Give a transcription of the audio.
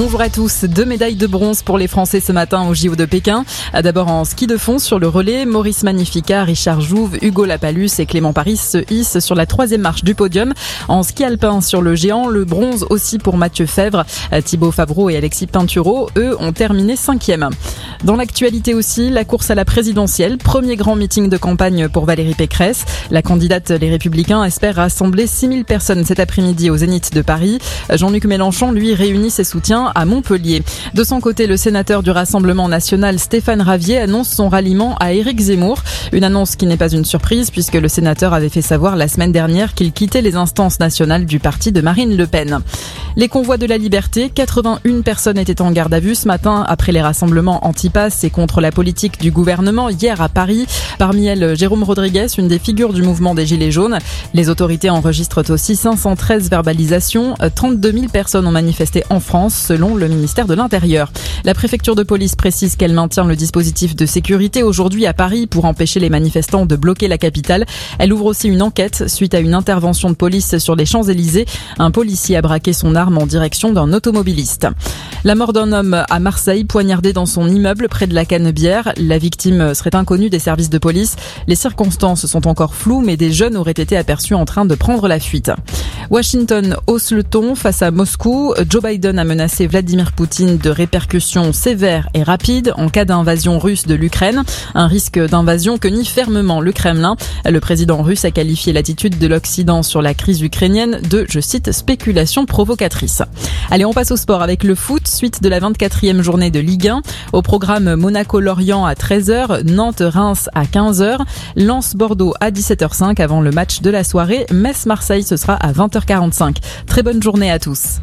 Bonjour à tous. Deux médailles de bronze pour les Français ce matin au JO de Pékin. D'abord en ski de fond sur le relais, Maurice Magnifica, Richard Jouve, Hugo Lapalus et Clément Paris se hissent sur la troisième marche du podium. En ski alpin sur le géant, le bronze aussi pour Mathieu Fèvre, Thibaut Favreau et Alexis Pinturo, eux ont terminé cinquième. Dans l'actualité aussi, la course à la présidentielle, premier grand meeting de campagne pour Valérie Pécresse. La candidate Les Républicains espère rassembler 6000 personnes cet après-midi au Zénith de Paris. Jean-Luc Mélenchon, lui, réunit ses soutiens à Montpellier. De son côté, le sénateur du Rassemblement national Stéphane Ravier annonce son ralliement à Éric Zemmour. Une annonce qui n'est pas une surprise puisque le sénateur avait fait savoir la semaine dernière qu'il quittait les instances nationales du parti de Marine Le Pen. Les convois de la liberté, 81 personnes étaient en garde à vue ce matin après les rassemblements anti-pass et contre la politique du gouvernement hier à Paris. Parmi elles, Jérôme Rodriguez, une des figures du mouvement des Gilets jaunes. Les autorités enregistrent aussi 513 verbalisations. 32 000 personnes ont manifesté en France selon le ministère de l'Intérieur. La préfecture de police précise qu'elle maintient le dispositif de sécurité aujourd'hui à Paris pour empêcher les manifestants de bloquer la capitale. Elle ouvre aussi une enquête suite à une intervention de police sur les Champs-Élysées. Un policier a braqué son arme en direction d'un automobiliste. La mort d'un homme à Marseille, poignardé dans son immeuble près de la Canebière. La victime serait inconnue des services de police. Les circonstances sont encore floues, mais des jeunes auraient été aperçus en train de prendre la fuite. Washington hausse le ton face à Moscou. Joe Biden a menacé Vladimir Poutine de répercussions sévères et rapides en cas d'invasion russe de l'Ukraine. Un risque d'invasion que nie fermement le Kremlin. Le président russe a qualifié l'attitude de l'Occident sur la crise ukrainienne de, je cite, spéculation provocatrice. Allez, on passe au sport avec le foot, suite de la 24e journée de Ligue 1. Au programme Monaco-Lorient à 13h, Nantes-Reims à 15h, Lens-Bordeaux à 17h05 avant le match de la soirée. Metz-Marseille, ce sera à 20h45. Très bonne journée à tous.